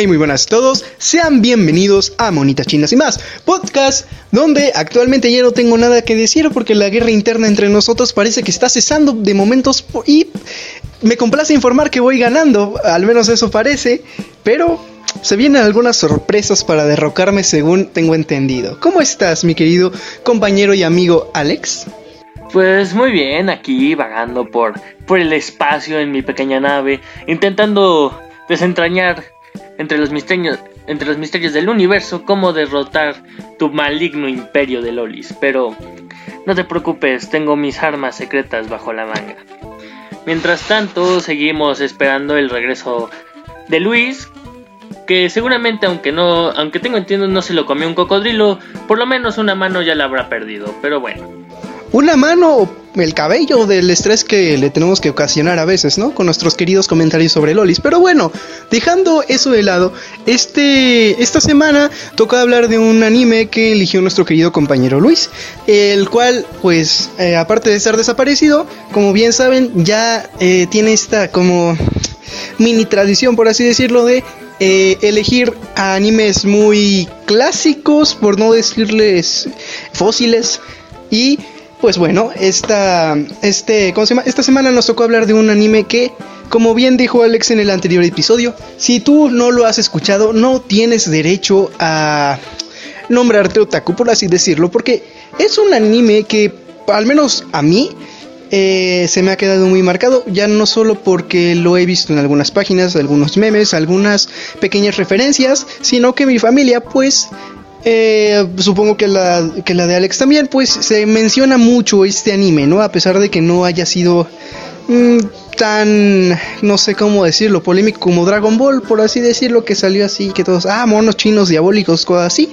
Hey, muy buenas a todos, sean bienvenidos a Monitas Chinas y más, podcast donde actualmente ya no tengo nada que decir porque la guerra interna entre nosotros parece que está cesando de momentos y me complace informar que voy ganando, al menos eso parece, pero se vienen algunas sorpresas para derrocarme según tengo entendido. ¿Cómo estás, mi querido compañero y amigo Alex? Pues muy bien, aquí vagando por, por el espacio en mi pequeña nave, intentando desentrañar entre los misterios, del universo cómo derrotar tu maligno imperio de Lolis. Pero no te preocupes, tengo mis armas secretas bajo la manga. Mientras tanto, seguimos esperando el regreso de Luis, que seguramente aunque no, aunque tengo entiendo no se lo comió un cocodrilo, por lo menos una mano ya la habrá perdido, pero bueno una mano o el cabello del estrés que le tenemos que ocasionar a veces, ¿no? Con nuestros queridos comentarios sobre Lolis. Pero bueno, dejando eso de lado, este, esta semana toca hablar de un anime que eligió nuestro querido compañero Luis, el cual, pues, eh, aparte de estar desaparecido, como bien saben, ya eh, tiene esta como mini tradición, por así decirlo, de eh, elegir animes muy clásicos, por no decirles fósiles, y pues bueno, esta, este, ¿cómo se llama? esta semana nos tocó hablar de un anime que, como bien dijo Alex en el anterior episodio, si tú no lo has escuchado, no tienes derecho a nombrarte otaku, por así decirlo, porque es un anime que, al menos a mí, eh, se me ha quedado muy marcado, ya no solo porque lo he visto en algunas páginas, algunos memes, algunas pequeñas referencias, sino que mi familia pues eh, supongo que la, que la de Alex también, pues se menciona mucho este anime, ¿no? A pesar de que no haya sido mm, tan, no sé cómo decirlo, polémico como Dragon Ball, por así decirlo, que salió así, que todos, ah, monos chinos diabólicos, cosas así.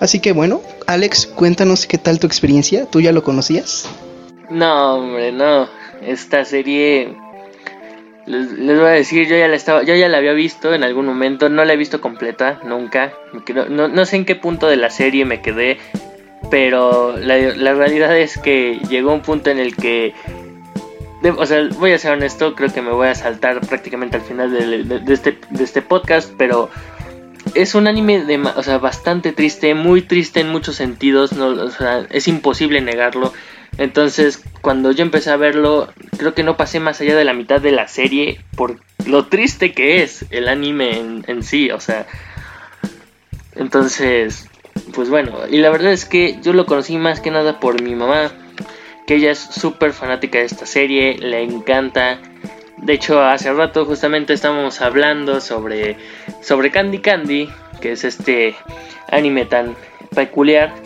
Así que bueno, Alex, cuéntanos qué tal tu experiencia, ¿tú ya lo conocías? No, hombre, no. Esta serie les, voy a decir, yo ya la estaba, yo ya la había visto en algún momento, no la he visto completa, nunca. no, sé en qué punto de la serie me quedé, pero la, realidad es que llegó un punto en el que o sea, voy a ser honesto, creo que me voy a saltar prácticamente al final de, este, de este podcast, pero es un anime de, o sea, bastante triste, muy triste en muchos sentidos, no, o sea, es imposible negarlo. Entonces, cuando yo empecé a verlo, creo que no pasé más allá de la mitad de la serie por lo triste que es el anime en, sí, o sea. Entonces, pues bueno, y la verdad es que yo lo conocí más que nada por mi mamá, que ella es súper fanática de esta serie, le encanta. De hecho, hace rato justamente estábamos hablando sobre, sobre Candy Candy, que es este anime tan peculiar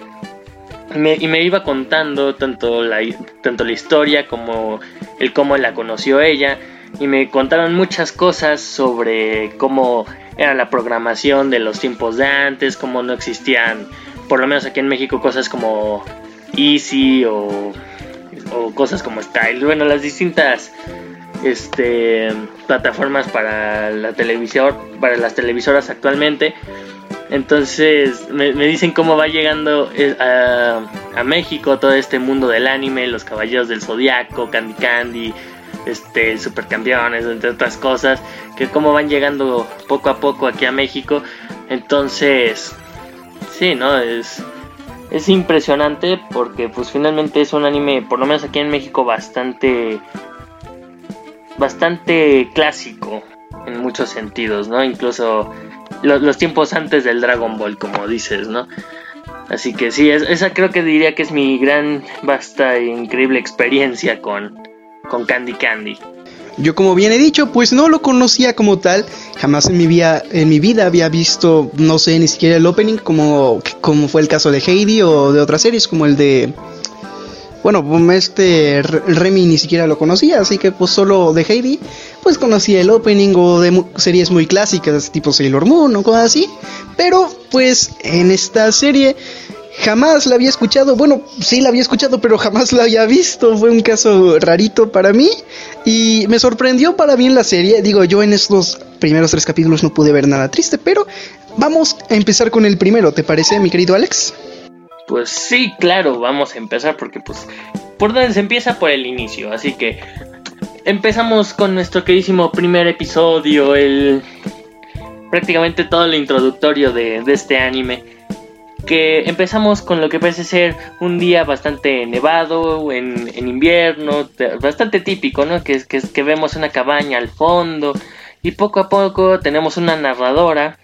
y me iba contando tanto la, tanto la historia como el cómo la conoció ella y me contaron muchas cosas sobre cómo era la programación de los tiempos de antes, cómo no existían, por lo menos aquí en México, cosas como Easy o, o cosas como Style, bueno, las distintas este, plataformas para la televisión, para las televisoras actualmente entonces me, dicen cómo va llegando eh, a, México todo este mundo del anime, los caballeros del zodiaco, Candy Candy, este, supercampeones, entre otras cosas, que cómo van llegando poco a poco aquí a México. Entonces, sí, ¿no? Es, es impresionante porque pues finalmente es un anime, por lo menos aquí en México, bastante, bastante clásico en muchos sentidos, ¿no? Incluso los, tiempos antes del Dragon Ball, como dices, ¿no? Así que sí, esa creo que diría que es mi gran, vasta e increíble experiencia con, con Candy Candy. Yo como bien he dicho, pues no lo conocía como tal, jamás en mi vida, en mi vida había visto, no sé, ni siquiera el opening, como, como fue el caso de Heidi o de otras series como el de bueno, este Remy ni siquiera lo conocía, así que pues solo de Heidi, pues conocía el opening o de series muy clásicas, tipo Sailor Moon o cosas así. Pero pues en esta serie jamás la había escuchado, bueno, sí la había escuchado, pero jamás la había visto, fue un caso rarito para mí. Y me sorprendió para bien la serie, digo, yo en estos primeros tres capítulos no pude ver nada triste, pero vamos a empezar con el primero, ¿te parece, mi querido Alex? Pues sí, claro, vamos a empezar porque pues por donde se empieza por el inicio, así que empezamos con nuestro queridísimo primer episodio, el prácticamente todo lo introductorio de, este anime. Que empezamos con lo que parece ser un día bastante nevado, en, invierno, bastante típico, ¿no? Que, que, que vemos una cabaña al fondo y poco a poco tenemos una narradora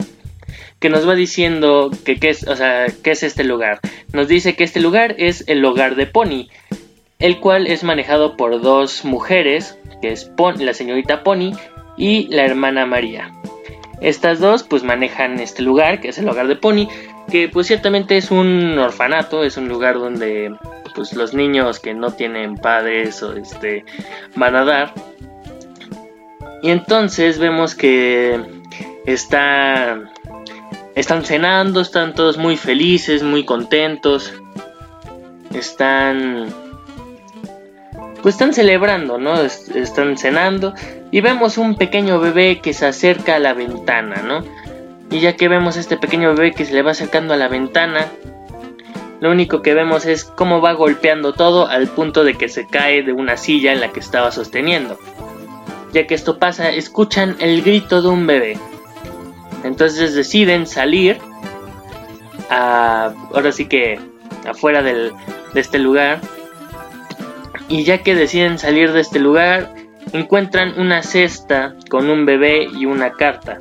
que nos va diciendo que es, o sea, qué es este lugar. Nos dice que este lugar es el hogar de Pony, el cual es manejado por dos mujeres, que es la señorita Pony y la hermana María. Estas dos pues manejan este lugar, que es el hogar de Pony, que pues ciertamente es un orfanato, es un lugar donde pues los niños que no tienen padres o este van a dar. Y entonces vemos que está están cenando, están todos muy felices, muy contentos. Están pues están celebrando, ¿no? Están cenando y vemos un pequeño bebé que se acerca a la ventana, ¿no? Y ya que vemos a este pequeño bebé que se le va acercando a la ventana, lo único que vemos es cómo va golpeando todo al punto de que se cae de una silla en la que estaba sosteniendo. Ya que esto pasa, escuchan el grito de un bebé. Entonces deciden salir a, ahora sí que afuera de este lugar y ya que deciden salir de este lugar, encuentran una cesta con un bebé y una carta.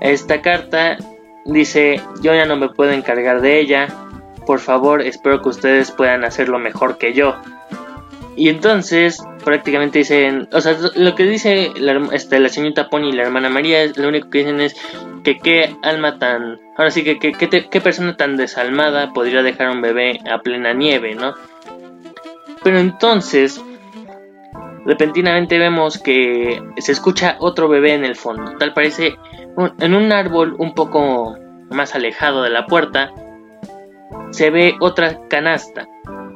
Esta carta dice, yo ya no me puedo encargar de ella, por favor espero que ustedes puedan hacerlo mejor que yo. Y entonces prácticamente dicen, o sea, lo que dice la, este, la señorita Pony y la hermana María, lo único que dicen es que qué alma tan, ahora sí que qué persona tan desalmada podría dejar un bebé a plena nieve, ¿no? Pero entonces, repentinamente vemos que se escucha otro bebé en el fondo. Tal parece en un árbol un poco más alejado de la puerta, se ve otra canasta.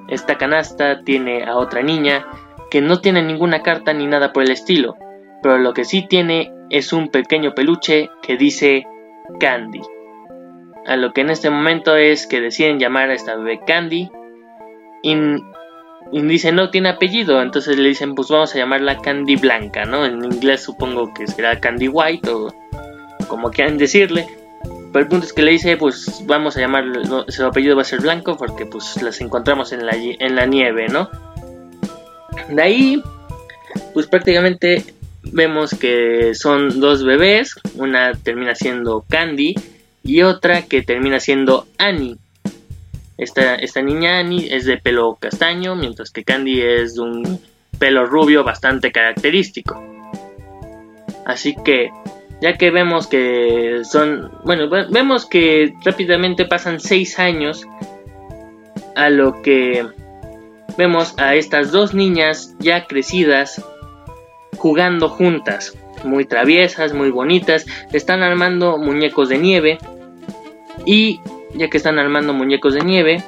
Esta canasta tiene a otra niña que no tiene ninguna carta ni nada por el estilo, pero lo que sí tiene es un pequeño peluche que dice Candy. A lo que en este momento es que deciden llamar a esta bebé Candy y y dice no tiene apellido, entonces le dicen pues vamos a llamarla Candy Blanca, ¿no? En inglés supongo que será Candy White o como quieran decirle. Pero el punto es que le dice pues vamos a llamarle, su apellido va a ser Blanco porque pues las encontramos en la, en la nieve, ¿no? De ahí pues prácticamente vemos que son dos bebés, una termina siendo Candy y otra que termina siendo Annie. Esta, esta niña es de pelo castaño, mientras que Candy es de un pelo rubio bastante característico. Así que, ya que vemos que son, bueno, vemos que rápidamente pasan 6 años a lo que vemos a estas dos niñas ya crecidas jugando juntas, muy traviesas, muy bonitas, están armando muñecos de nieve y ya que están armando muñecos de nieve,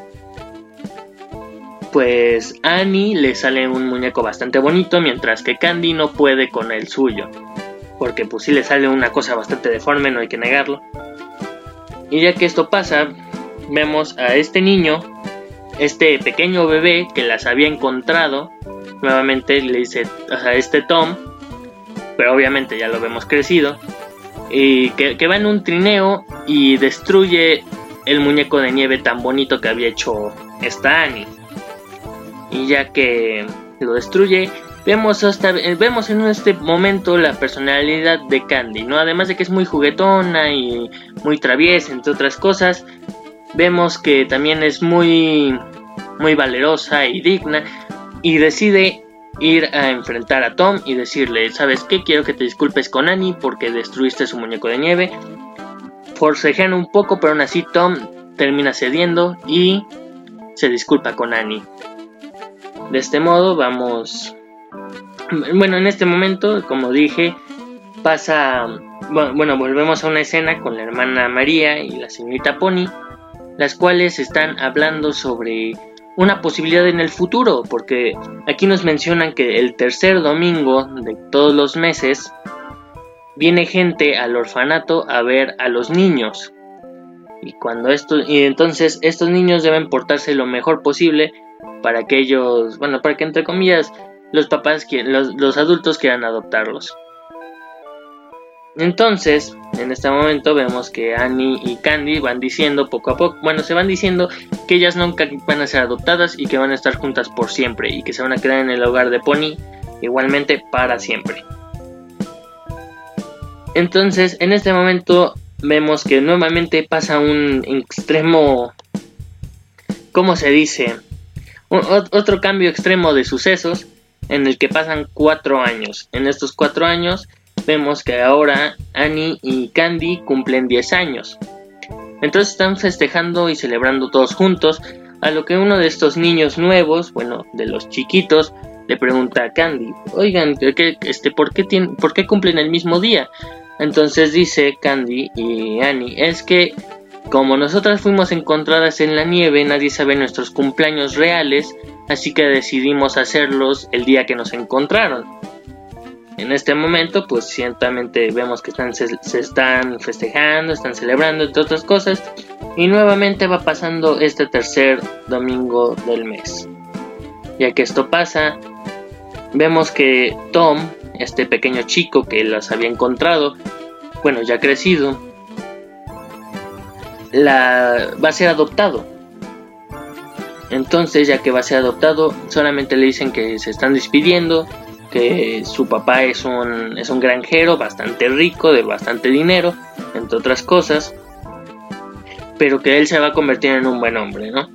pues Annie le sale un muñeco bastante bonito, mientras que Candy no puede con el suyo. Porque pues sí le sale una cosa bastante deforme, no hay que negarlo. Y ya que esto pasa, vemos a este niño, este pequeño bebé que las había encontrado. Nuevamente le dice a este Tom, pero obviamente ya lo vemos crecido. Y que, que va en un trineo y destruye el muñeco de nieve tan bonito que había hecho esta Annie. Y ya que lo destruye, vemos hasta vemos en este momento la personalidad de Candy, ¿no? Además de que es muy juguetona y muy traviesa, entre otras cosas, vemos que también es muy muy valerosa y digna y decide ir a enfrentar a Tom y decirle, ¿sabes qué? Quiero que te disculpes con Annie porque destruiste su muñeco de nieve forcejean un poco, pero aún así Tom termina cediendo y se disculpa con Annie. De este modo vamos... Bueno, en este momento, como dije, pasa... Bueno, volvemos a una escena con la hermana María y la señorita Pony, las cuales están hablando sobre una posibilidad en el futuro, porque aquí nos mencionan que el tercer domingo de todos los meses viene gente al orfanato a ver a los niños. Y cuando esto, y entonces estos niños deben portarse lo mejor posible para que ellos, bueno, para que entre comillas los papás, los, los adultos quieran adoptarlos. Entonces, en este momento vemos que Annie y Candy van diciendo poco a poco, bueno, se van diciendo que ellas nunca van a ser adoptadas y que van a estar juntas por siempre y que se van a quedar en el hogar de Pony igualmente para siempre. Entonces, en este momento vemos que nuevamente pasa un extremo, ¿cómo se dice? otro cambio extremo de sucesos en el que pasan cuatro años. En estos cuatro años vemos que ahora Annie y Candy cumplen 10 años. Entonces están festejando y celebrando todos juntos, a lo que uno de estos niños nuevos, bueno, de los chiquitos, le pregunta a Candy, oigan, este, ¿por, qué ¿por qué cumplen el mismo día? Entonces dice Candy y Annie, es que como nosotras fuimos encontradas en la nieve, nadie sabe nuestros cumpleaños reales, así que decidimos hacerlos el día que nos encontraron. En este momento, pues ciertamente vemos que están, se, están festejando, están celebrando, entre otras cosas, y nuevamente va pasando este tercer domingo del mes. Ya que esto pasa, vemos que Tom, este pequeño chico que las había encontrado, bueno, ya crecido, la, va a ser adoptado. Entonces, ya que va a ser adoptado, solamente le dicen que se están despidiendo, que su papá es un, es un granjero bastante rico, de bastante dinero, entre otras cosas, pero que él se va a convertir en un buen hombre, ¿no?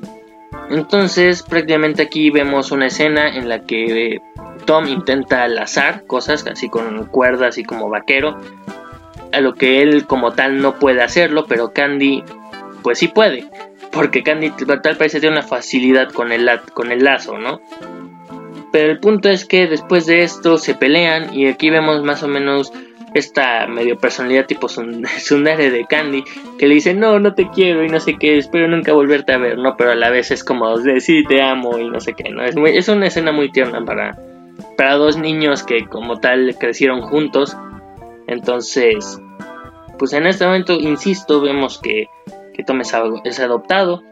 Entonces, prácticamente aquí vemos una escena en la que Tom intenta lazar cosas, así con cuerdas y como vaquero, a lo que él como tal no puede hacerlo, pero Candy pues sí puede, porque Candy tal parece tiene una facilidad con el, con el lazo, ¿no? Pero el punto es que después de esto se pelean y aquí vemos más o menos esta medio personalidad tipo Sundere de Candy que le dice no, no te quiero y no sé qué, espero nunca volverte a ver, ¿no? Pero a la vez es como de sí, te amo y no sé qué, ¿no? Es, es una escena muy tierna para, para dos niños que como tal crecieron juntos. Entonces, pues en este momento, insisto, vemos que, que Tom es, adoptado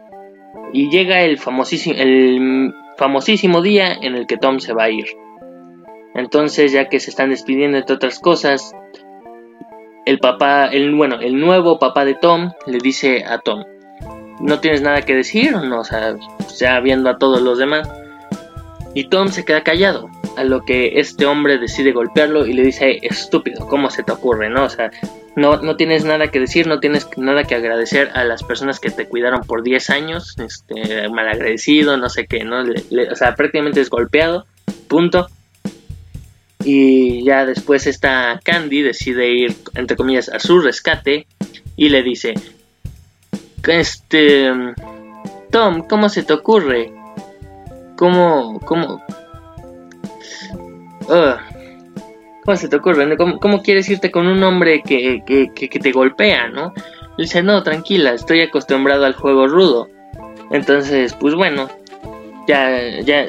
y llega el famosísimo, el famosísimo día en el que Tom se va a ir. Entonces, ya que se están despidiendo entre otras cosas, el papá, el bueno, el nuevo papá de Tom le dice a Tom, ¿no tienes nada que decir? No, o sea, ya viendo a todos los demás. Y Tom se queda callado, a lo que este hombre decide golpearlo y le dice, estúpido, ¿cómo se te ocurre? ¿No? O sea, no, no tienes nada que decir, no tienes nada que agradecer a las personas que te cuidaron por 10 años, este, malagradecido, no sé qué, ¿no? o sea, prácticamente es golpeado, punto. Y ya después esta Candy decide ir, entre comillas, a su rescate y le dice, este, Tom, ¿cómo se te ocurre? ¿Cómo, cómo? ¿Cómo se te ocurre? ¿Cómo, quieres irte con un hombre que, te golpea, no? Le dice, no, tranquila, estoy acostumbrado al juego rudo. Entonces, pues bueno, ya, ya,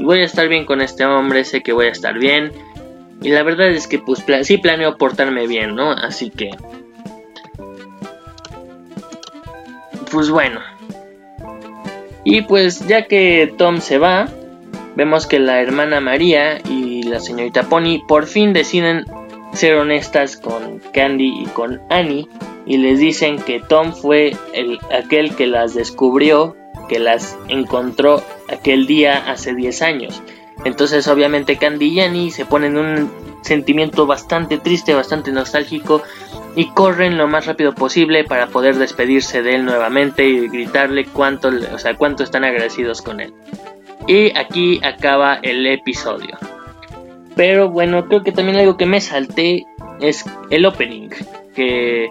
voy a estar bien con este hombre, sé que voy a estar bien. Y la verdad es que, pues, sí planeo portarme bien, ¿no? Así que... Pues bueno. Y pues ya que Tom se va, vemos que la hermana María y la señorita Pony por fin deciden ser honestas con Candy y con Annie y les dicen que Tom fue el, aquel que las descubrió, que las encontró aquel día hace 10 años. Entonces obviamente Candy y Annie se ponen un sentimiento bastante triste, bastante nostálgico y corren lo más rápido posible para poder despedirse de él nuevamente y gritarle cuánto, o sea, cuánto están agradecidos con él. Y aquí acaba el episodio. Pero bueno, creo que también algo que me salté es el opening. Que.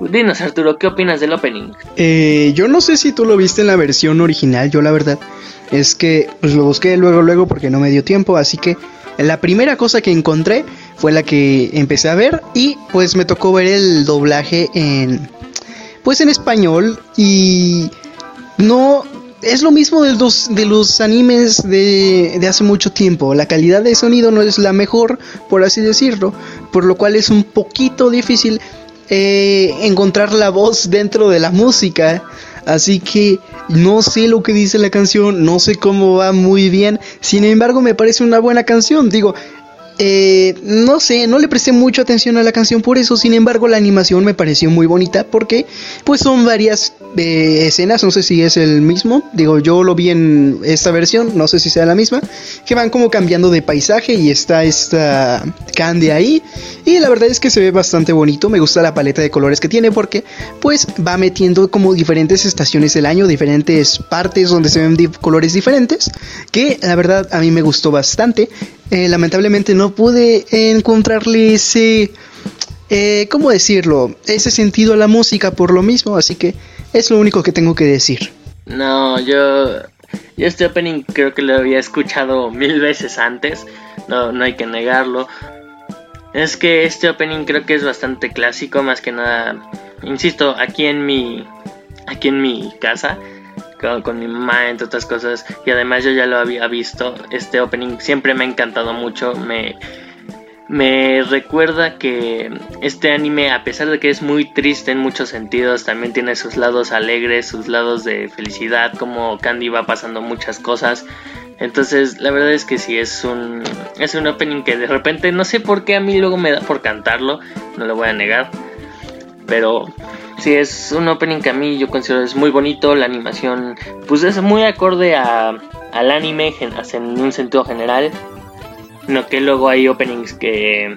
Dinos Arturo, ¿qué opinas del opening? Eh, yo no sé si tú lo viste en la versión original, yo la verdad es que pues lo busqué luego luego porque no me dio tiempo, así que la primera cosa que encontré fue la que empecé a ver y pues me tocó ver el doblaje en pues en español y no es lo mismo de los, de los animes de, hace mucho tiempo. La calidad de sonido no es la mejor, por así decirlo, por lo cual es un poquito difícil eh, encontrar la voz dentro de la música. Así que no sé lo que dice la canción, no sé cómo va muy bien. Sin embargo, me parece una buena canción. Digo, eh, no sé, no le presté mucha atención a la canción por eso, sin embargo la animación me pareció muy bonita porque pues son varias eh, escenas, no sé si es el mismo, digo yo lo vi en esta versión, no sé si sea la misma, que van como cambiando de paisaje y está esta Candy ahí y la verdad es que se ve bastante bonito, me gusta la paleta de colores que tiene porque pues va metiendo como diferentes estaciones del año, diferentes partes donde se ven colores diferentes, que la verdad a mí me gustó bastante. Eh, lamentablemente no pude encontrarle ese, eh, ¿cómo decirlo? Ese sentido a la música por lo mismo, así que es lo único que tengo que decir. No, yo, yo este opening creo que lo había escuchado mil veces antes, no, no hay que negarlo. Es que este opening creo que es bastante clásico, más que nada, insisto, aquí en mi, aquí en mi casa con, mi mamá, entre otras cosas. Y además yo ya lo había visto. Este opening siempre me ha encantado mucho. Me, me recuerda que este anime, a pesar de que es muy triste en muchos sentidos, también tiene sus lados alegres, sus lados de felicidad, como Candy va pasando muchas cosas. Entonces, la verdad es que sí, es un, es un opening que de repente, no sé por qué a mí luego me da por cantarlo, no lo voy a negar. Pero sí, es un opening que a mí yo considero es muy bonito, la animación pues es muy acorde a, al anime en un sentido general. No que luego hay openings que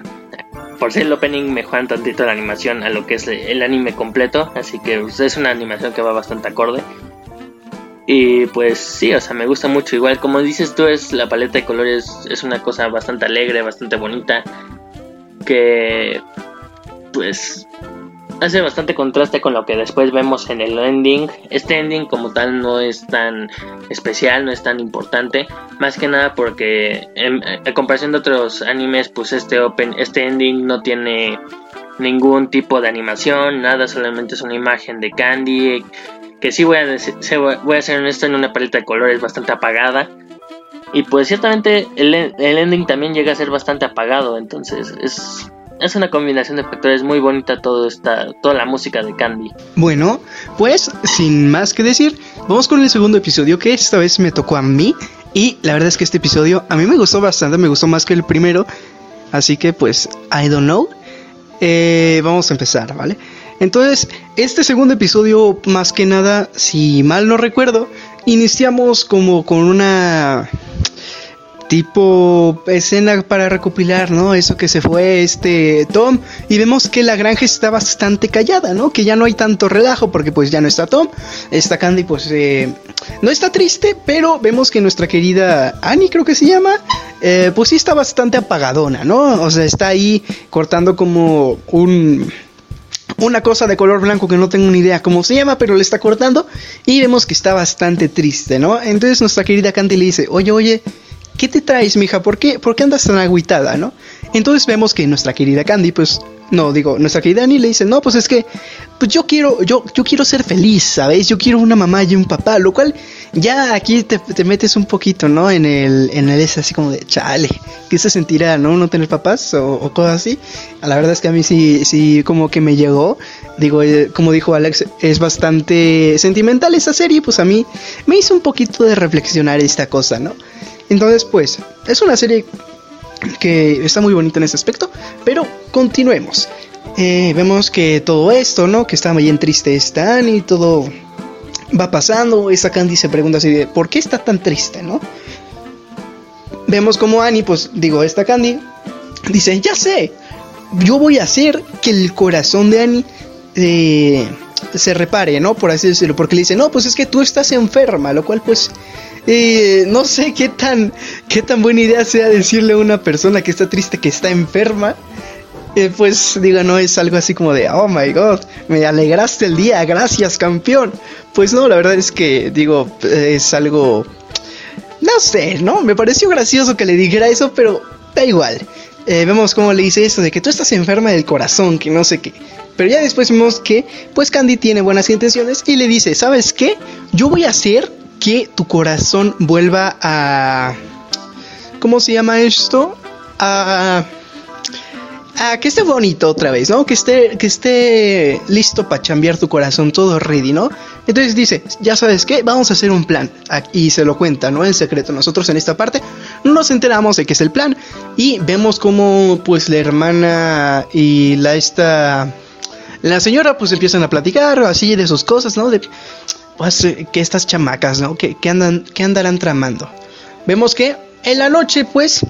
por ser el opening mejoran tantito la animación a lo que es el anime completo, así que pues, es una animación que va bastante acorde. Y pues sí, o sea, me gusta mucho. Igual, como dices tú, es la paleta de colores es una cosa bastante alegre, bastante bonita. Que pues hace bastante contraste con lo que después vemos en el ending. Este ending como tal no es tan especial, no es tan importante, más que nada porque en, comparación de otros animes, pues este open, este ending no tiene ningún tipo de animación, nada, solamente es una imagen de Candy que sí voy a decir, voy a ser honesto en una paleta de colores bastante apagada. Y pues ciertamente el, el ending también llega a ser bastante apagado, entonces es es una combinación de factores muy bonita todo esta, toda la música de Candy. Bueno, pues sin más que decir, vamos con el segundo episodio que esta vez me tocó a mí. Y la verdad es que este episodio a mí me gustó bastante, me gustó más que el primero. Así que pues, I don't know. Eh, vamos a empezar, ¿vale? Entonces, este segundo episodio, más que nada, si mal no recuerdo, iniciamos como con una tipo escena para recopilar, ¿no? Eso que se fue este Tom y vemos que la granja está bastante callada, ¿no? Que ya no hay tanto relajo porque pues ya no está Tom, está Candy pues eh, no está triste, pero vemos que nuestra querida Annie creo que se llama, eh, pues sí está bastante apagadona, ¿no? O sea, está ahí cortando como un una cosa de color blanco que no tengo ni idea cómo se llama, pero le está cortando y vemos que está bastante triste, ¿no? Entonces nuestra querida Candy le dice, oye, oye, ¿qué te traes, mija? ¿Por qué, ¿Por qué andas tan agüitada, no? Entonces vemos que nuestra querida Candy, pues, no, digo, nuestra querida Annie le dice, no, pues es que, pues yo quiero, yo, yo quiero ser feliz, ¿sabes? Yo quiero una mamá y un papá, lo cual ya aquí te, metes un poquito, ¿no? En el, en el es así como de, chale, ¿qué se sentirá, no? No tener papás o, cosas así. La verdad es que a mí sí, sí, como que me llegó. Digo, eh, como dijo Alex, es bastante sentimental esa serie, pues a mí me hizo un poquito de reflexionar esta cosa, ¿no? Entonces, pues, es una serie que está muy bonita en ese aspecto, pero continuemos. Eh, vemos que todo esto, ¿no? Que está bien triste están y todo va pasando. Esa Candy se pregunta así de, ¿por qué está tan triste, no? Vemos como Annie, pues digo, esta Candy dice, ya sé, yo voy a hacer que el corazón de Annie eh, se repare, ¿no? Por así decirlo, porque le dice, no, pues es que tú estás enferma, lo cual pues y no sé qué tan, qué tan buena idea sea decirle a una persona que está triste que está enferma. Eh, pues digo, no es algo así como de, oh my god, me alegraste el día, gracias campeón. Pues no, la verdad es que digo, es algo, no sé, ¿no? Me pareció gracioso que le dijera eso, pero da igual. Eh, vemos cómo le dice esto de que tú estás enferma del corazón, que no sé qué. Pero ya después vemos que, pues Candy tiene buenas intenciones y le dice, ¿sabes qué? Yo voy a hacer que tu corazón vuelva a... ¿Cómo se llama esto? A... a que esté bonito otra vez, ¿no? Que esté, que esté listo para cambiar tu corazón, todo ready, ¿no? Entonces dice, ya sabes qué, vamos a hacer un plan. Y se lo cuenta, ¿no? En secreto. Nosotros en esta parte no nos enteramos de qué es el plan y vemos como pues la hermana y la esta la señora pues empiezan a platicar así de sus cosas, ¿no? De pues que estas chamacas, ¿no? Que, andan que andarán tramando. Vemos que en la noche pues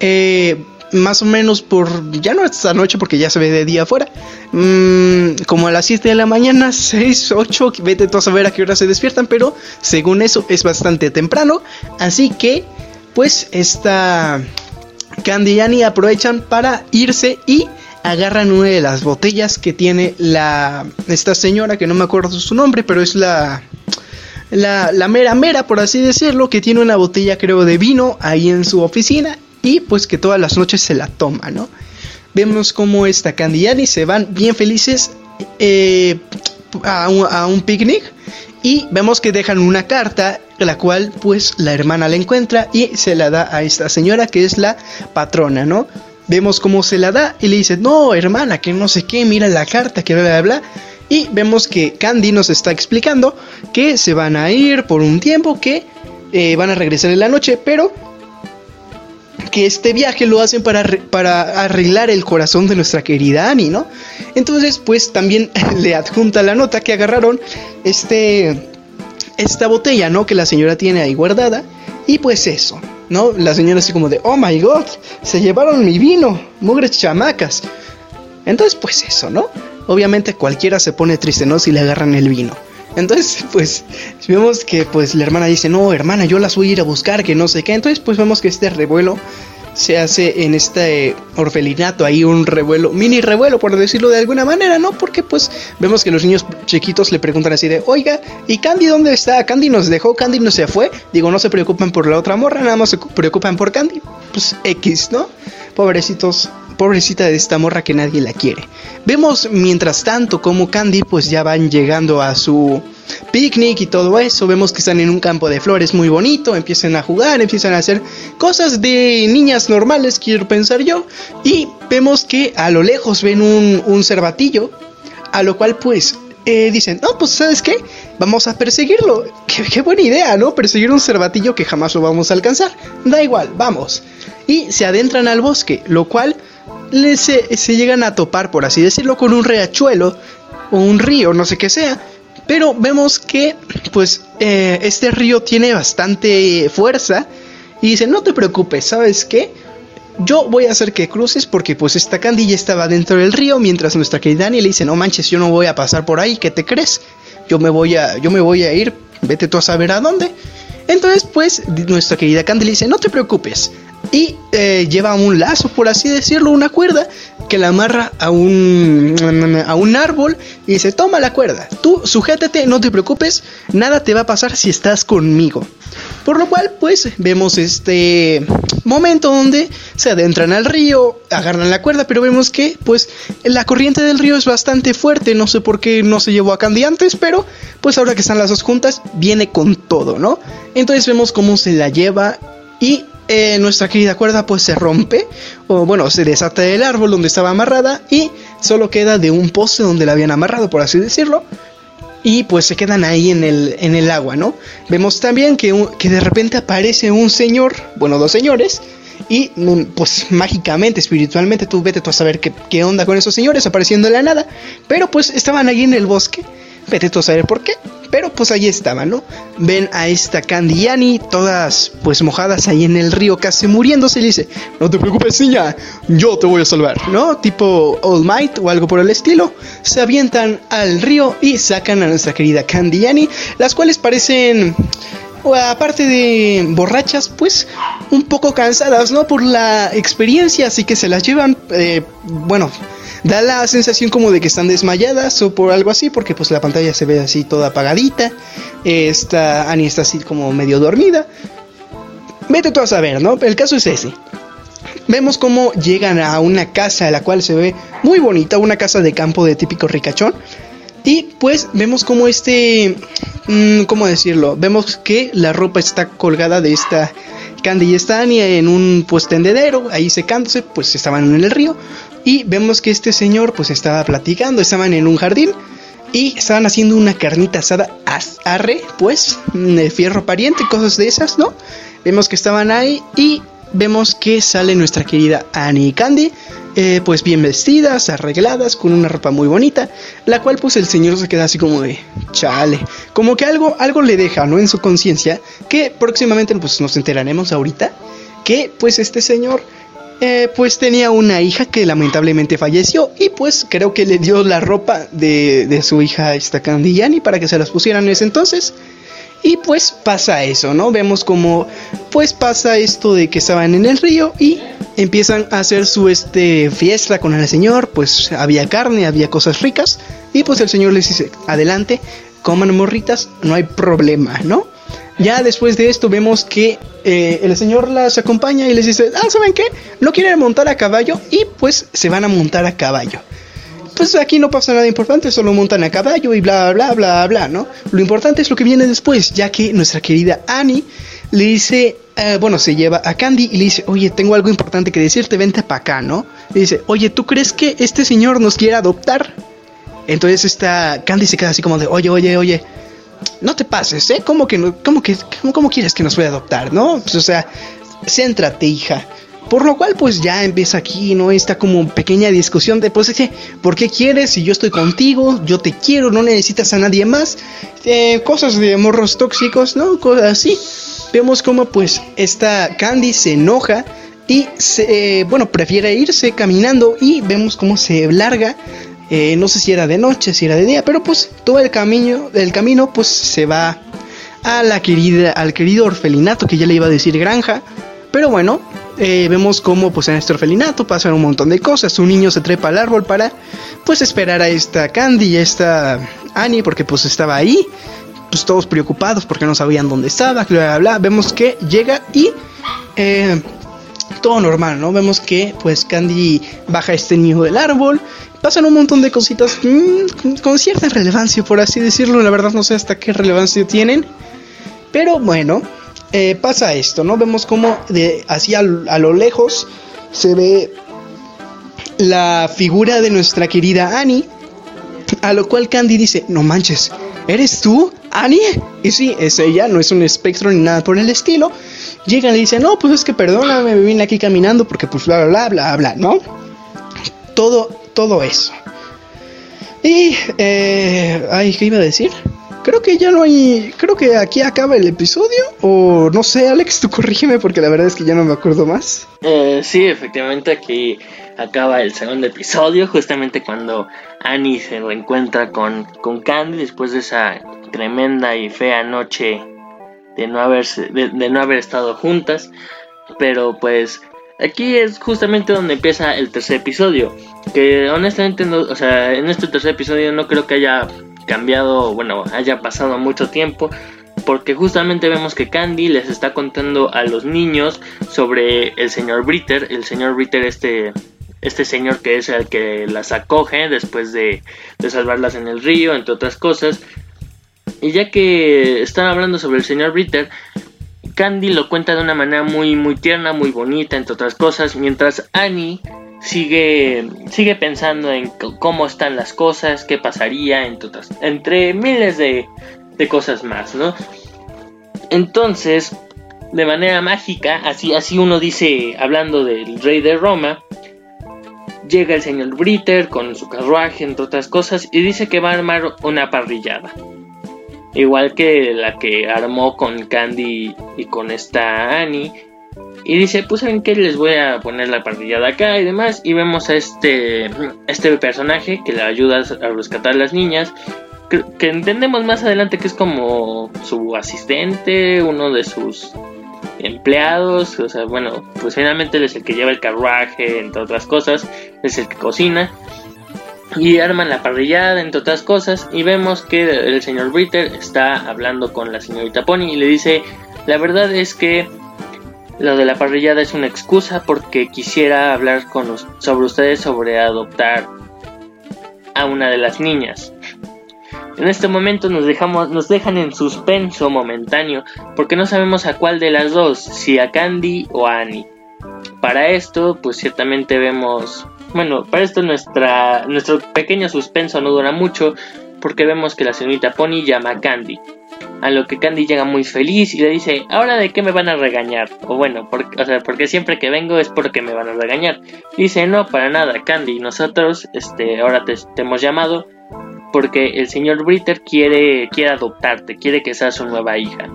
eh, más o menos por, ya no esta noche porque ya se ve de día afuera, mm, como a las 7 de la mañana, 6, 8, vete tú a saber a qué hora se despiertan, pero según eso es bastante temprano, así que pues esta Candy y Annie aprovechan para irse y agarran una de las botellas que tiene la esta señora que no me acuerdo su nombre, pero es la la, la mera mera, por así decirlo, que tiene una botella creo de vino ahí en su oficina y pues que todas las noches se la toma, ¿no? Vemos como esta Candy y se van bien felices eh, a, un, picnic y vemos que dejan una carta la cual pues la hermana la encuentra y se la da a esta señora que es la patrona, ¿no? Vemos cómo se la da y le dice, no, hermana, que no sé qué, mira la carta, que bla, bla, bla. Y vemos que Candy nos está explicando que se van a ir por un tiempo, que eh, van a regresar en la noche, pero que este viaje lo hacen para, para arreglar el corazón de nuestra querida Annie, ¿no? Entonces, pues también le adjunta la nota que agarraron este, esta botella, ¿no? Que la señora tiene ahí guardada. Y pues eso, ¿no? La señora así como de, oh my god, se llevaron mi vino, mugres chamacas. Entonces, pues eso, ¿no? Obviamente cualquiera se pone triste, ¿no? Si le agarran el vino. Entonces, pues, vemos que pues la hermana dice, no, hermana, yo las voy a ir a buscar, que no sé qué. Entonces, pues vemos que este revuelo se hace en este orfelinato, ahí un revuelo, mini revuelo, por decirlo de alguna manera, ¿no? Porque pues vemos que los niños chiquitos le preguntan así de, oiga, ¿y Candy dónde está? Candy nos dejó, Candy no se fue. Digo, no se preocupan por la otra morra, nada más se preocupan por Candy. Pues X, ¿no? Pobrecitos pobrecita de esta morra que nadie la quiere. Vemos mientras tanto como Candy pues ya van llegando a su picnic y todo eso. Vemos que están en un campo de flores muy bonito, empiezan a jugar, empiezan a hacer cosas de niñas normales, quiero pensar yo. Y vemos que a lo lejos ven un, cervatillo, a lo cual pues eh, dicen, no, pues sabes qué, vamos a perseguirlo. Qué, qué, buena idea, ¿no? Perseguir un cervatillo que jamás lo vamos a alcanzar. Da igual, vamos. Y se adentran al bosque, lo cual se, se llegan a topar, por así decirlo, con un riachuelo o un río, no sé qué sea. Pero vemos que pues eh, este río tiene bastante fuerza y dice, no te preocupes, ¿sabes qué? Yo voy a hacer que cruces porque pues esta Candy ya estaba dentro del río mientras nuestra querida Dani le dice, no manches, yo no voy a pasar por ahí, ¿qué te crees? Yo me voy a, yo me voy a ir, vete tú a saber a dónde. Entonces pues nuestra querida Candy dice, no te preocupes, y eh, lleva un lazo, por así decirlo, una cuerda que la amarra a un, a un árbol y dice, toma la cuerda, tú sujétate, no te preocupes, nada te va a pasar si estás conmigo. Por lo cual, pues vemos este momento donde se adentran al río, agarran la cuerda, pero vemos que, pues, la corriente del río es bastante fuerte. No sé por qué no se llevó a Candy antes, pero, pues, ahora que están las dos juntas, viene con todo, ¿no? Entonces vemos cómo se la lleva y eh, nuestra querida cuerda pues se rompe, o bueno, se desata del árbol donde estaba amarrada y solo queda de un poste donde la habían amarrado, por así decirlo. Y pues se quedan ahí en el, en el agua, ¿no? Vemos también que, que de repente aparece un señor, bueno, dos señores, y mm, pues mágicamente, espiritualmente, tú vete tú a saber qué, qué onda con esos señores apareciendo de la nada. Pero pues estaban ahí en el bosque Vete tú a saber por qué. Pero pues ahí estaban, ¿no? Ven a esta Candy Annie, todas pues mojadas ahí en el río, casi muriéndose. Y dice: No te preocupes, niña, yo te voy a salvar, ¿no? Tipo All Might o algo por el estilo. Se avientan al río y sacan a nuestra querida Candy Annie, las cuales parecen aparte de borrachas, pues un poco cansadas, ¿no? Por la experiencia, así que se las llevan, eh, bueno, da la sensación como de que están desmayadas o por algo así, porque pues la pantalla se ve así toda apagadita. Esta Annie está así como medio dormida. Vete tú a saber, ¿no? El caso es ese. Vemos cómo llegan a una casa, la cual se ve muy bonita, una casa de campo de típico ricachón. Y pues vemos como este, mm, ¿cómo decirlo? Vemos que la ropa está colgada de esta Candy y esta Annie en un pues tendedero, ahí secándose, pues estaban en el río. Y vemos que este señor pues estaba platicando, estaban en un jardín y estaban haciendo una carnita asada arre, pues, de fierro pariente, cosas de esas, ¿no? Vemos que estaban ahí y vemos que sale nuestra querida Annie Candy, eh, pues bien vestidas, arregladas, con una ropa muy bonita, la cual pues el señor se queda así como de chale, como que algo, algo le deja, ¿no? En su conciencia, que próximamente pues nos enteraremos ahorita, que pues este señor eh, pues tenía una hija que lamentablemente falleció y pues creo que le dio la ropa de, de su hija esta Annie para que se las pusieran en ese entonces. Y pues pasa eso, ¿no? Vemos como pues pasa esto de que estaban en el río y empiezan a hacer su este fiesta con el señor, pues había carne, había cosas ricas y pues el señor les dice, "Adelante, coman morritas, no hay problema", ¿no? Ya después de esto vemos que eh, el señor las acompaña y les dice, ah, ¿saben qué? No quieren montar a caballo y pues se van a montar a caballo pues aquí no pasa nada importante, solo montan a caballo y bla, bla, bla, bla, ¿no? Lo importante es lo que viene después, ya que nuestra querida Annie le dice, eh, bueno, se lleva a Candy y le dice, oye, tengo algo importante que decirte, vente para acá, ¿no? Le dice, oye, ¿tú crees que este señor nos quiere adoptar? Entonces esta Candy se queda así como de, oye, oye, oye, no te pases, ¿eh? ¿Cómo que, no, que, cómo, quieres que nos pueda adoptar, no? Pues, o sea, céntrate, hija. Por lo cual, pues ya empieza aquí, ¿no? Esta como pequeña discusión de, pues, ¿por qué quieres? Si yo estoy contigo, yo te quiero, no necesitas a nadie más. Eh, cosas de morros tóxicos, ¿no? Cosas así. Vemos como, pues, esta Candy se enoja y, se, eh, bueno, prefiere irse caminando y vemos cómo se larga. Eh, no sé si era de noche, si era de día, pero pues todo el camino, el camino, pues se va a la querida, al querido orfelinato que ya le iba a decir granja. Pero bueno, eh, vemos cómo pues en este orfelinato pasan un montón de cosas. Un niño se trepa al árbol para pues esperar a esta Candy y a esta Annie porque pues estaba ahí. Pues todos preocupados porque no sabían dónde estaba, bla, Vemos que llega y eh, todo normal, ¿no? Vemos que pues Candy baja este niño del árbol. Pasan un montón de cositas mm, con cierta relevancia, por así decirlo. La verdad no sé hasta qué relevancia tienen. Pero bueno, eh, pasa esto, ¿no? Vemos como de así a, lo lejos se ve la figura de nuestra querida Annie, a lo cual Candy dice, no manches, ¿eres tú, Annie? Y sí, es ella, no es un espectro ni nada por el estilo. Llega y le dice, no, pues es que perdóname, me vine aquí caminando porque pues bla, bla, bla, bla, bla, ¿no? Todo, todo eso. Y, eh, ay, ¿qué iba a decir? Creo que ya no hay. Creo que aquí acaba el episodio. O no sé, Alex, tú corrígeme porque la verdad es que ya no me acuerdo más. Eh, sí, efectivamente aquí acaba el segundo episodio. Justamente cuando Annie se reencuentra con, con Candy después de esa tremenda y fea noche de no, haberse, de, no haber estado juntas. Pero pues aquí es justamente donde empieza el tercer episodio. Que honestamente, no, o sea, en este tercer episodio no creo que haya cambiado, bueno, haya pasado mucho tiempo, porque justamente vemos que Candy les está contando a los niños sobre el señor Britter, el señor Britter este este señor que es el que las acoge después de, de salvarlas en el río, entre otras cosas. Y ya que están hablando sobre el señor Britter, Candy lo cuenta de una manera muy muy tierna, muy bonita, entre otras cosas, mientras Annie sigue, sigue pensando en cómo están las cosas, qué pasaría, entre, entre miles de, de cosas más, ¿no? Entonces, de manera mágica, así, así uno dice, hablando del rey de Roma, llega el señor Britter con su carruaje, entre otras cosas, y dice que va a armar una parrillada. Igual que la que armó con Candy y con esta Annie y dice, pues saben que les voy a poner la de acá y demás. Y vemos a este, este personaje que le ayuda a rescatar a las niñas. Que, entendemos más adelante que es como su asistente, uno de sus empleados. O sea, bueno, pues finalmente él es el que lleva el carruaje, entre otras cosas. Es el que cocina. Y arman la parrillada, entre otras cosas. Y vemos que el señor Britter está hablando con la señorita Pony y le dice, la verdad es que lo de la parrillada es una excusa porque quisiera hablar con sobre ustedes sobre adoptar a una de las niñas. En este momento nos dejamos, nos dejan en suspenso momentáneo porque no sabemos a cuál de las dos, si a Candy o a Annie. Para esto, pues ciertamente vemos, bueno, para esto nuestra, nuestro pequeño suspenso no dura mucho porque vemos que la señorita Pony llama a Candy A lo que Candy llega muy feliz y le dice, ¿ahora de qué me van a regañar? O bueno, porque, o sea, porque siempre que vengo es porque me van a regañar. dice, no, para nada, Candy, nosotros este, ahora te, hemos llamado porque el señor Britter quiere, quiere adoptarte, quiere que seas su nueva hija.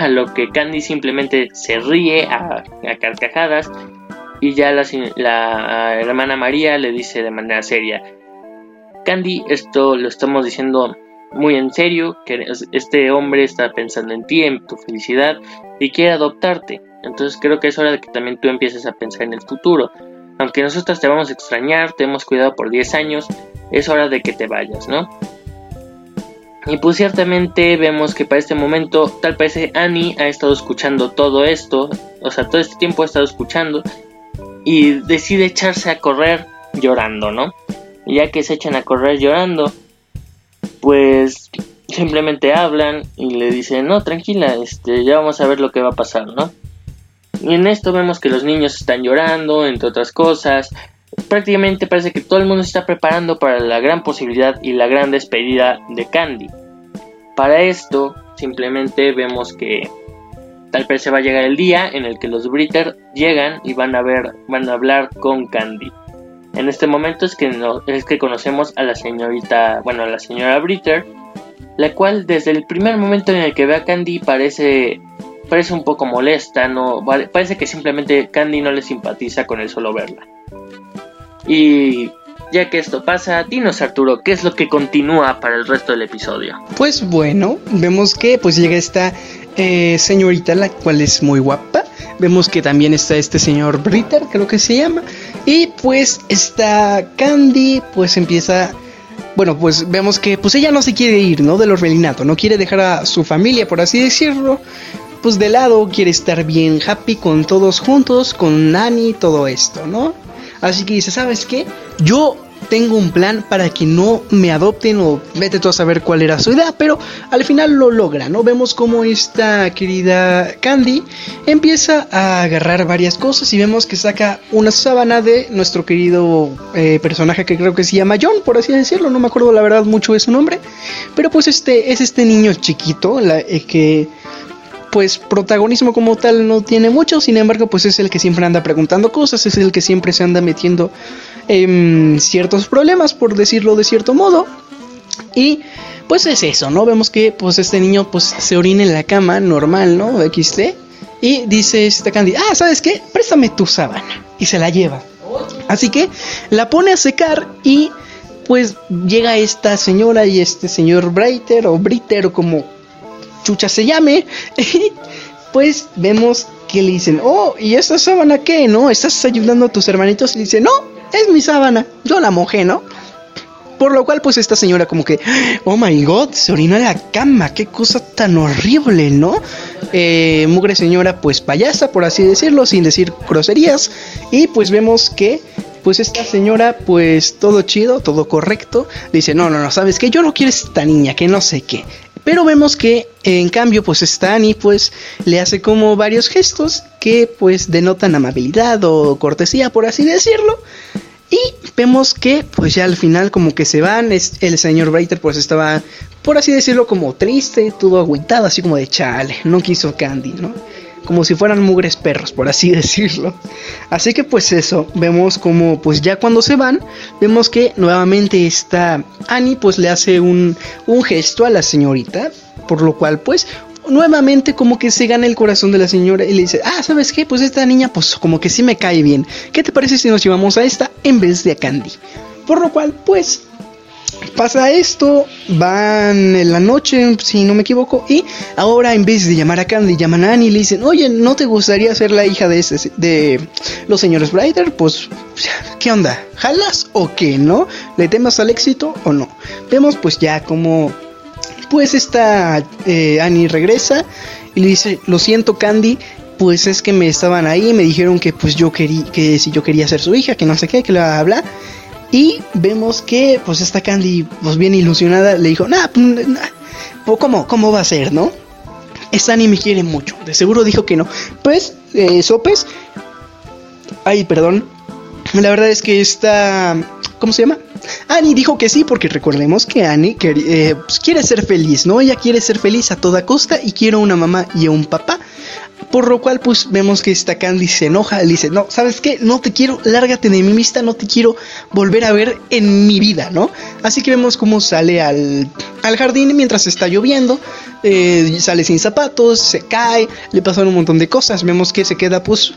A lo que Candy simplemente se ríe a, carcajadas y ya la, hermana María le dice de manera seria, Candy, esto lo estamos diciendo muy en serio, que este hombre está pensando en ti, en tu felicidad y quiere adoptarte. Entonces creo que es hora de que también tú empieces a pensar en el futuro. Aunque nosotros te vamos a extrañar, te hemos cuidado por 10 años, es hora de que te vayas, ¿no? Y pues ciertamente vemos que para este momento tal parece Annie ha estado escuchando todo esto, o sea, todo este tiempo ha estado escuchando y decide echarse a correr llorando, ¿no? Y ya que se echan a correr llorando, pues simplemente hablan y le dicen, no, tranquila, este, ya vamos a ver lo que va a pasar, ¿no? Y en esto vemos que los niños están llorando, entre otras cosas. Prácticamente parece que todo el mundo se está preparando para la gran posibilidad y la gran despedida de Candy. Para esto, simplemente vemos que tal vez se va a llegar el día en el que los Britter llegan y van a ver, van a hablar con Candy. En este momento es que, es que conocemos a la señorita, bueno, a la señora Britter, la cual desde el primer momento en el que ve a Candy parece, parece un poco molesta, no, parece que simplemente Candy no le simpatiza con el solo verla. Y ya que esto pasa, dinos Arturo, ¿qué es lo que continúa para el resto del episodio? Pues bueno, vemos que pues llega esta eh, señorita, la cual es muy guapa. Vemos que también está este señor Britter, creo que se llama. Y pues esta Candy pues empieza... Bueno, pues vemos que pues ella no se quiere ir, ¿no? Del orfelinato, no quiere dejar a su familia, por así decirlo. Pues de lado quiere estar bien happy con todos juntos, con Nani, todo esto, ¿no? Así que dice, ¿sabes qué? Yo tengo un plan para que no me adopten o vete tú a saber cuál era su idea, pero al final lo logra, ¿no? Vemos como esta querida Candy empieza a agarrar varias cosas y vemos que saca una sábana de nuestro querido eh, personaje que creo que se llama John, por así decirlo, no me acuerdo la verdad mucho de su nombre, pero pues este es este niño chiquito la, eh, que pues protagonismo como tal no tiene mucho, sin embargo pues es el que siempre anda preguntando cosas, es el que siempre se anda metiendo en ciertos problemas, por decirlo de cierto modo. Y pues es eso, ¿no? Vemos que pues este niño pues se orina en la cama normal, ¿no? XT. Y dice esta Candy, ah, ¿sabes qué? Préstame tu sábana. Y se la lleva. Así que la pone a secar y pues llega esta señora y este señor Brighter o Britter o como chucha se llame. Pues vemos que le dicen, oh, ¿y esta sábana qué? ¿No? ¿Estás ayudando a tus hermanitos? Y dice, no, es mi sábana, yo la mojé, ¿no? Por lo cual, pues esta señora como que, oh my god, se orinó en la cama, qué cosa tan horrible, ¿no? Eh, mugre señora, pues payasa, por así decirlo, sin decir groserías. Y pues vemos que, pues esta señora, pues todo chido, todo correcto, dice, no, no, no, ¿sabes qué? Yo no quiero esta niña, que no sé qué. Pero vemos que en cambio pues Stani pues le hace como varios gestos que pues denotan amabilidad o cortesía por así decirlo. Y vemos que pues ya al final como que se van, el señor Breiter pues estaba por así decirlo como triste, todo agüitado, así como de chale, no quiso Candy, ¿no? Como si fueran mugres perros, por así decirlo. Así que pues eso, vemos como pues ya cuando se van, vemos que nuevamente está Annie pues le hace un, un gesto a la señorita, por lo cual pues nuevamente como que se gana el corazón de la señora y le dice, ah, ¿sabes qué? Pues esta niña pues como que sí me cae bien. ¿Qué te parece si nos llevamos a esta en vez de a Candy? Por lo cual pues pasa esto, van en la noche, si no me equivoco, y ahora en vez de llamar a Candy, llaman a Annie y le dicen, oye, ¿no te gustaría ser la hija de, ese, de los señores Brighter? Pues, ¿qué onda? ¿Jalas o qué, no? ¿Le temas al éxito o no? Vemos pues ya como, pues esta eh, Annie regresa y le dice, lo siento Candy, pues es que me estaban ahí y me dijeron que pues yo quería, que si yo quería ser su hija, que no sé qué, que le va a hablar. Y vemos que, pues, esta Candy, pues, bien ilusionada, le dijo, nah, pues, pues, ¿cómo, ¿cómo va a ser, no? Esta ni me quiere mucho. De seguro dijo que no. Pues, eh, Sopes. Ay, perdón. La verdad es que esta. ¿Cómo se llama? Annie dijo que sí porque recordemos que Annie eh, pues, quiere ser feliz, ¿no? Ella quiere ser feliz a toda costa y quiere una mamá y un papá. Por lo cual, pues vemos que esta Candy se enoja, le dice, no, ¿sabes qué? No te quiero, lárgate de mi vista, no te quiero volver a ver en mi vida, ¿no? Así que vemos cómo sale al, al jardín mientras está lloviendo, eh, sale sin zapatos, se cae, le pasan un montón de cosas, vemos que se queda pues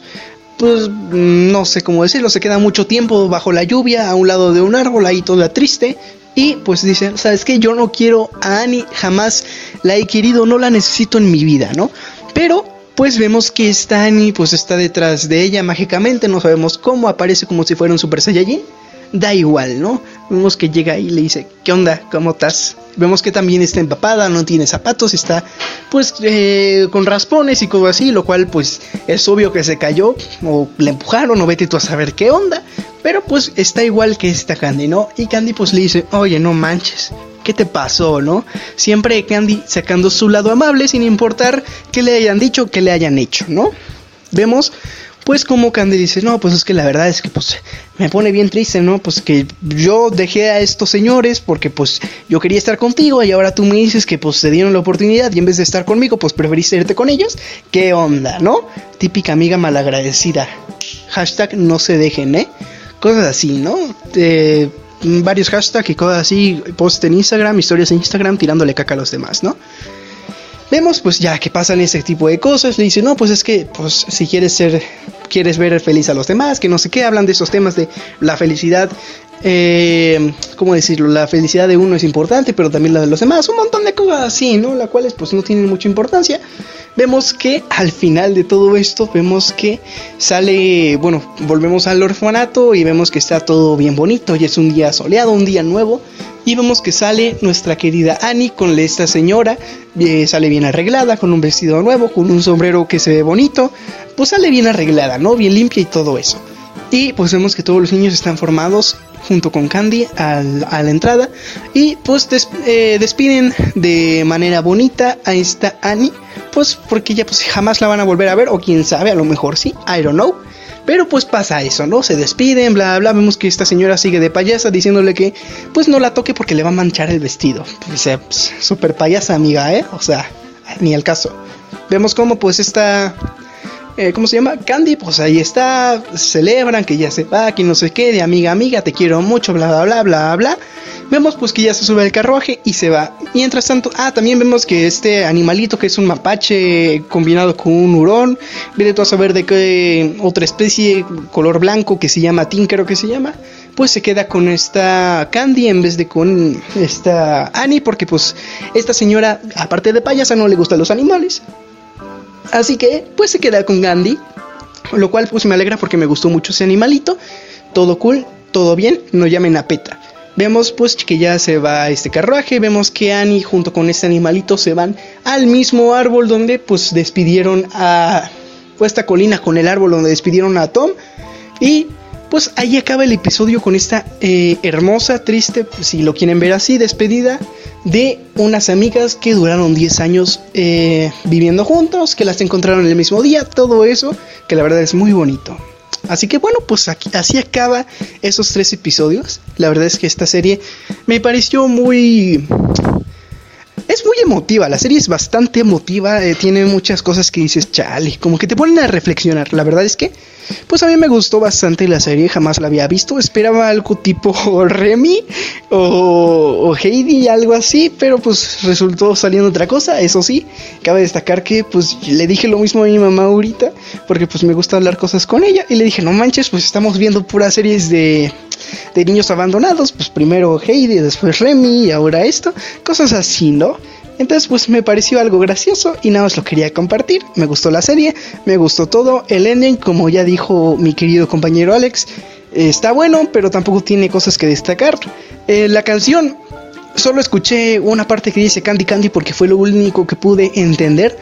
pues no sé cómo decirlo, se queda mucho tiempo bajo la lluvia a un lado de un árbol ahí toda triste y pues dice, ¿sabes qué? Yo no quiero a Annie, jamás la he querido, no la necesito en mi vida, ¿no? Pero pues vemos que esta Annie pues está detrás de ella mágicamente, no sabemos cómo, aparece como si fuera un Super Saiyajin. Da igual, ¿no? Vemos que llega y le dice, ¿qué onda? ¿Cómo estás? Vemos que también está empapada, no tiene zapatos, está pues eh, con raspones y cosas así, lo cual pues es obvio que se cayó o le empujaron o vete tú a saber qué onda. Pero pues está igual que esta Candy, ¿no? Y Candy pues le dice, oye, no manches, ¿qué te pasó, no? Siempre Candy sacando su lado amable sin importar qué le hayan dicho, qué le hayan hecho, ¿no? Vemos pues como Candy dice, no, pues es que la verdad es que pues me pone bien triste, ¿no? Pues que yo dejé a estos señores porque pues yo quería estar contigo y ahora tú me dices que pues te dieron la oportunidad y en vez de estar conmigo pues preferiste irte con ellos. ¿Qué onda, no? Típica amiga malagradecida. Hashtag no se dejen, ¿eh? Cosas así, ¿no? Eh, varios hashtags y cosas así, post en Instagram, historias en Instagram tirándole caca a los demás, ¿no? Vemos pues ya que pasan ese tipo de cosas, le dice, no, pues es que pues si quieres ser, quieres ver feliz a los demás, que no sé qué, hablan de esos temas de la felicidad, eh, ¿cómo decirlo? La felicidad de uno es importante, pero también la de los demás, un montón de cosas así, ¿no? Las cuales pues no tienen mucha importancia vemos que al final de todo esto vemos que sale, bueno, volvemos al orfanato y vemos que está todo bien bonito y es un día soleado, un día nuevo y vemos que sale nuestra querida Annie con esta señora, eh, sale bien arreglada, con un vestido nuevo, con un sombrero que se ve bonito, pues sale bien arreglada, ¿no? Bien limpia y todo eso. Y pues vemos que todos los niños están formados junto con Candy a la entrada y pues eh, despiden de manera bonita a esta Annie pues porque ya pues jamás la van a volver a ver o quién sabe, a lo mejor sí, I don't know. Pero pues pasa eso, ¿no? Se despiden, bla, bla, vemos que esta señora sigue de payasa diciéndole que pues no la toque porque le va a manchar el vestido. Dice, pues, súper payasa amiga, ¿eh? O sea, ni al caso. Vemos cómo pues esta eh, ¿cómo se llama? Candy, pues ahí está, celebran que ya se va, que no sé qué, de amiga, amiga, te quiero mucho, bla, bla, bla, bla, bla. Vemos pues que ya se sube el carruaje y se va. Mientras tanto, ah, también vemos que este animalito que es un mapache combinado con un hurón, viene tú a saber de qué otra especie, color blanco, que se llama Tin, creo que se llama, pues se queda con esta Candy en vez de con esta Annie, porque pues esta señora, aparte de payasa, no le gustan los animales. Así que, pues se queda con Gandhi. Lo cual, pues me alegra porque me gustó mucho ese animalito. Todo cool, todo bien, no llamen a PETA. Vemos pues que ya se va este carruaje, vemos que Annie junto con este animalito se van al mismo árbol donde pues despidieron a... Fue esta colina con el árbol donde despidieron a Tom. Y pues ahí acaba el episodio con esta eh, hermosa, triste, si lo quieren ver así, despedida de unas amigas que duraron 10 años eh, viviendo juntos, que las encontraron el mismo día, todo eso, que la verdad es muy bonito. Así que bueno, pues así acaba esos tres episodios. La verdad es que esta serie me pareció muy... Es muy emotiva, la serie es bastante emotiva, eh, tiene muchas cosas que dices, chale, como que te ponen a reflexionar. La verdad es que pues a mí me gustó bastante la serie, jamás la había visto. Esperaba algo tipo Remy o, o Heidi, algo así, pero pues resultó saliendo otra cosa. Eso sí, cabe destacar que pues le dije lo mismo a mi mamá ahorita, porque pues me gusta hablar cosas con ella. Y le dije, no manches, pues estamos viendo puras series de, de niños abandonados. Pues primero Heidi, después Remy y ahora esto. Cosas así, ¿no? Entonces pues me pareció algo gracioso y nada más lo quería compartir. Me gustó la serie, me gustó todo. El ending, como ya dijo mi querido compañero Alex, está bueno, pero tampoco tiene cosas que destacar. Eh, la canción, solo escuché una parte que dice Candy Candy porque fue lo único que pude entender.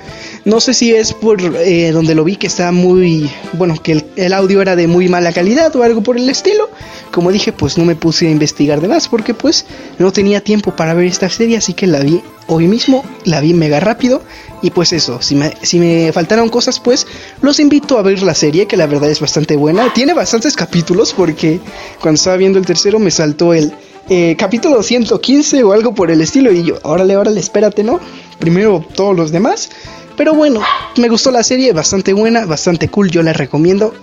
No sé si es por eh, donde lo vi que está muy, bueno, que el, audio era de muy mala calidad o algo por el estilo. Como dije, pues no me puse a investigar de más porque pues no tenía tiempo para ver esta serie, así que la vi hoy mismo, la vi mega rápido. Y pues eso, si me, si me faltaron cosas, pues los invito a ver la serie, que la verdad es bastante buena. Tiene bastantes capítulos porque cuando estaba viendo el tercero me saltó el eh, capítulo 115 o algo por el estilo. Y yo, órale, órale, espérate, ¿no? Primero todos los demás. Pero bueno, me gustó la serie, bastante buena, bastante cool, yo la recomiendo.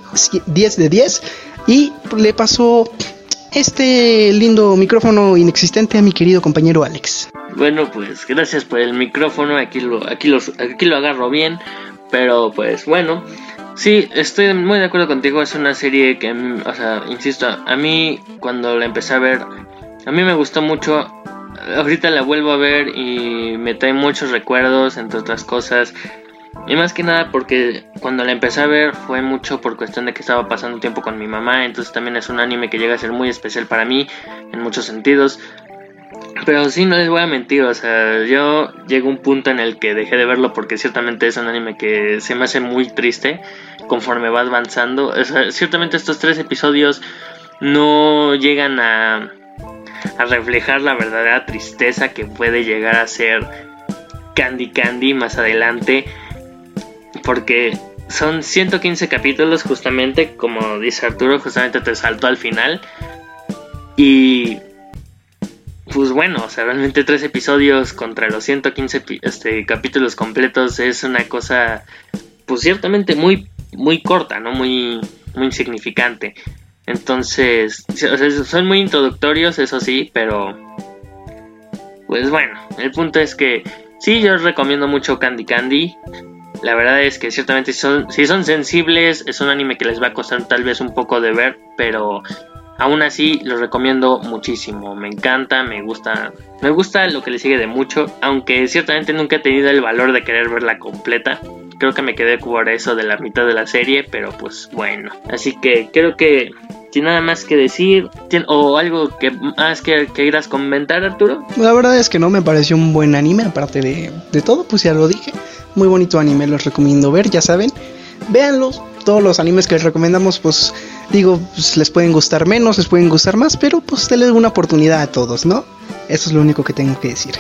10 de 10. Y le pasó este lindo micrófono inexistente a mi querido compañero Alex. Bueno, pues gracias por el micrófono, aquí lo, aquí aquí lo agarro bien, pero pues bueno, sí, estoy muy de acuerdo contigo, es una serie que, o sea, insisto, a mí cuando la empecé a ver, a mí me gustó mucho, ahorita la vuelvo a ver y me trae muchos recuerdos, entre otras cosas, y más que nada porque cuando la empecé a ver fue mucho por cuestión de que estaba pasando tiempo con mi mamá, entonces también es un anime que llega a ser muy especial para mí en muchos sentidos. Pero sí, no les voy a mentir, o sea, yo llego a un punto en el que dejé de verlo porque ciertamente es un anime que se me hace muy triste conforme va avanzando. O sea, ciertamente estos tres episodios no llegan a, a reflejar la verdadera tristeza que puede llegar a ser Candy Candy más adelante porque son 115 capítulos justamente, como dice Arturo, justamente te saltó al final. Y pues bueno, o sea, realmente tres episodios contra los 115 este, capítulos completos es una cosa, pues ciertamente muy, muy corta, ¿no? Muy, muy insignificante. Entonces, son muy introductorios, eso sí, pero... Pues bueno, el punto es que sí, yo recomiendo mucho Candy Candy. La verdad es que ciertamente si son, si son sensibles, es un anime que les va a costar tal vez un poco de ver, pero aún así lo recomiendo muchísimo. Me encanta, me gusta, me gusta lo que le sigue de mucho, aunque ciertamente nunca he tenido el valor de querer verla completa. Creo que me quedé por eso de la mitad de la serie, pero pues bueno. Así que creo que sin nada más que decir o algo que más que quieras comentar Arturo. La verdad es que no me pareció un buen anime, aparte de, de todo, pues ya lo dije. Muy bonito anime, los recomiendo ver, ya saben. Véanlos, todos los animes que les recomendamos, pues digo, pues, les pueden gustar menos, les pueden gustar más, pero pues denle una oportunidad a todos, ¿no? Eso es lo único que tengo que decir.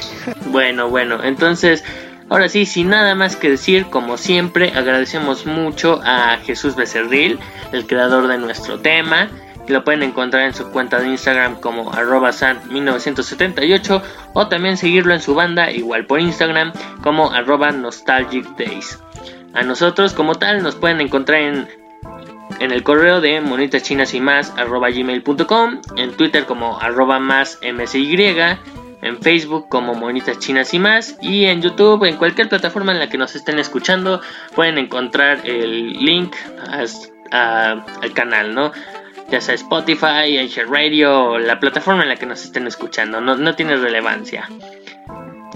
Bueno, bueno, entonces, ahora sí, sin nada más que decir, como siempre, agradecemos mucho a Jesús Becerril, el creador de nuestro tema. Lo pueden encontrar en su cuenta de Instagram como arroba san1978 o también seguirlo en su banda igual por Instagram como arroba nostalgic days. A nosotros como tal nos pueden encontrar en, en el correo de monitaschinas y más arroba gmail.com, en Twitter como arroba más msy, en Facebook como Monitas Chinas y más y en YouTube, en cualquier plataforma en la que nos estén escuchando, pueden encontrar el link al canal, ¿no? ya sea Spotify, Radio, la plataforma en la que nos estén escuchando, no, no tiene relevancia.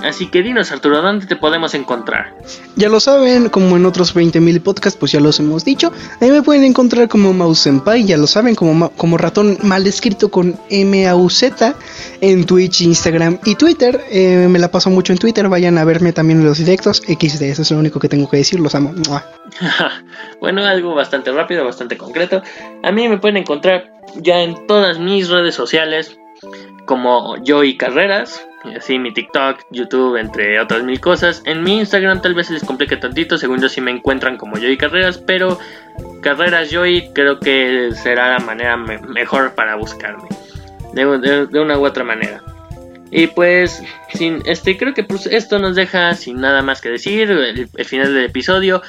Así que dinos Arturo, ¿dónde te podemos encontrar? Ya lo saben, como en otros 20.000 podcasts, pues ya los hemos dicho. Ahí me pueden encontrar como Mouse Senpai, ya lo saben, como, como ratón mal escrito con M-A-U-Z en Twitch, Instagram y Twitter. Eh, me la paso mucho en Twitter, vayan a verme también en los directos. XD, eso es lo único que tengo que decir, los amo. bueno, algo bastante rápido, bastante concreto. A mí me pueden encontrar ya en todas mis redes sociales como Joy Carreras, así mi TikTok, YouTube, entre otras mil cosas. En mi Instagram tal vez se les complique tantito, según yo si me encuentran como Joy Carreras, pero Carreras Joy creo que será la manera mejor para buscarme, de, una u otra manera. Y pues, sin, este, creo que pues, esto nos deja sin nada más que decir, el final del episodio.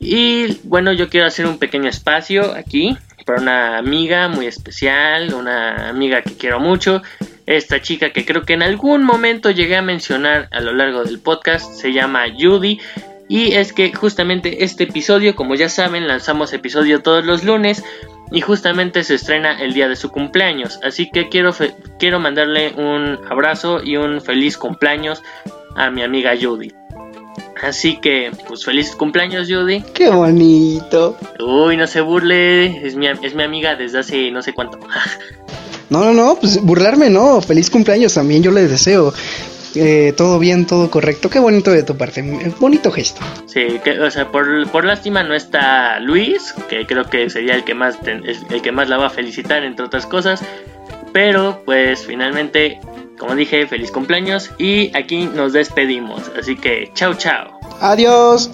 Y bueno, yo quiero hacer un pequeño espacio aquí para una amiga muy especial, una amiga que quiero mucho, esta chica que creo que en algún momento llegué a mencionar a lo largo del podcast, se llama Judy. Y es que justamente este episodio, como ya saben, lanzamos episodio todos los lunes y justamente se estrena el día de su cumpleaños. Así que quiero, quiero mandarle un abrazo y un feliz cumpleaños a mi amiga Judy. Así que, pues feliz cumpleaños, Judy. Qué bonito. Uy, no se burle, es mi, es mi amiga desde hace no sé cuánto. No, no, no, pues burlarme no. Feliz cumpleaños también, yo les deseo. Eh, todo bien, todo correcto. Qué bonito de tu parte, bonito gesto. Sí, que, o sea, por, por, lástima no está Luis, que creo que sería el que más el que más la va a felicitar entre otras cosas. Pero pues finalmente, como dije, feliz cumpleaños y aquí nos despedimos. Así que chao, chao. Adiós.